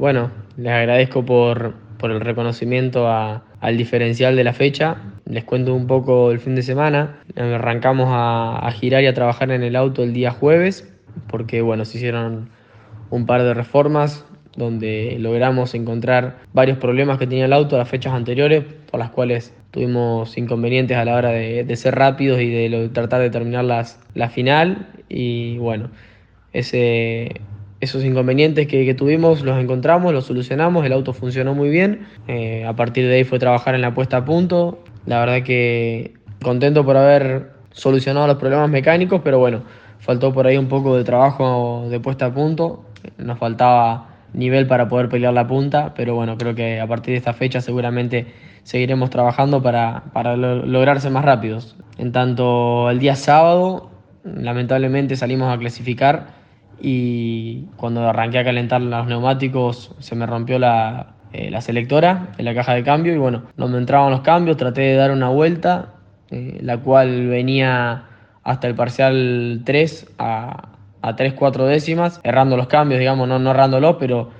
bueno, les agradezco por, por el reconocimiento al diferencial de la fecha. Les cuento un poco el fin de semana. Arrancamos a, a girar y a trabajar en el auto el día jueves, porque bueno, se hicieron un par de reformas donde logramos encontrar varios problemas que tenía el auto a las fechas anteriores, por las cuales tuvimos inconvenientes a la hora de, ser rápidos y de tratar de terminar la final. Y bueno, ese, esos inconvenientes que, tuvimos los encontramos, los solucionamos, el auto funcionó muy bien. Eh, a partir de ahí fue trabajar en la puesta a punto. La verdad que contento por haber solucionado los problemas mecánicos, pero bueno, faltó por ahí un poco de trabajo de puesta a punto. Nos faltaba nivel para poder pelear la punta, pero bueno, creo que a partir de esta fecha seguramente seguiremos trabajando para, para lograrse más rápidos. En tanto, el día sábado, lamentablemente salimos a clasificar y cuando arranqué a calentar los neumáticos se me rompió la, eh, la selectora en la caja de cambio y bueno, no me entraban los cambios, traté de dar una vuelta, eh, la cual venía hasta el parcial 3 a, a 3-4 décimas, errando los cambios, digamos, no, no pero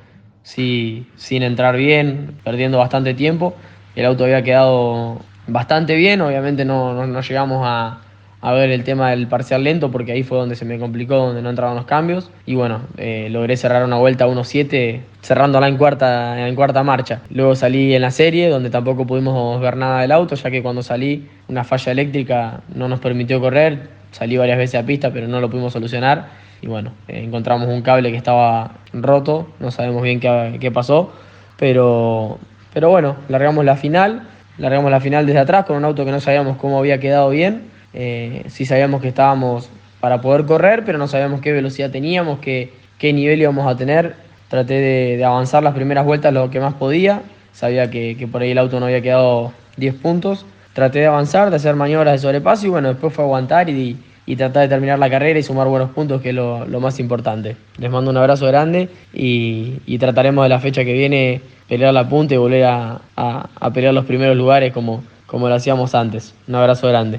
sí sin entrar bien, perdiendo bastante tiempo. El auto había quedado bastante bien, obviamente no, no, llegamos a, a, ver el tema del parcial lento porque ahí fue donde se me complicó, donde no entraban los cambios. Y bueno, eh, logré cerrar una vuelta 1-7, cerrándola en cuarta, en cuarta marcha. Luego salí en la serie, donde tampoco pudimos ver nada del auto, ya que cuando salí una falla eléctrica no nos permitió correr. Salí varias veces a pista, pero no lo pudimos solucionar y bueno, eh, encontramos un cable que estaba roto, no sabemos bien qué, qué, pasó, pero, pero bueno, largamos la final, largamos la final desde atrás con un auto que no sabíamos cómo había quedado bien, eh, sí sabíamos que estábamos para poder correr, pero no sabíamos qué velocidad teníamos, qué, qué nivel íbamos a tener, traté de, avanzar las primeras vueltas lo que más podía, sabía que, que por ahí el auto no había quedado 10 puntos, traté de avanzar, de hacer maniobras de sobrepaso y bueno, después fue aguantar y y tratar de terminar la carrera y sumar buenos puntos, que es lo, más importante. Les mando un abrazo grande y, trataremos de la fecha que viene pelear la punta y volver a, a, pelear los primeros lugares como, como lo hacíamos antes. Un abrazo grande.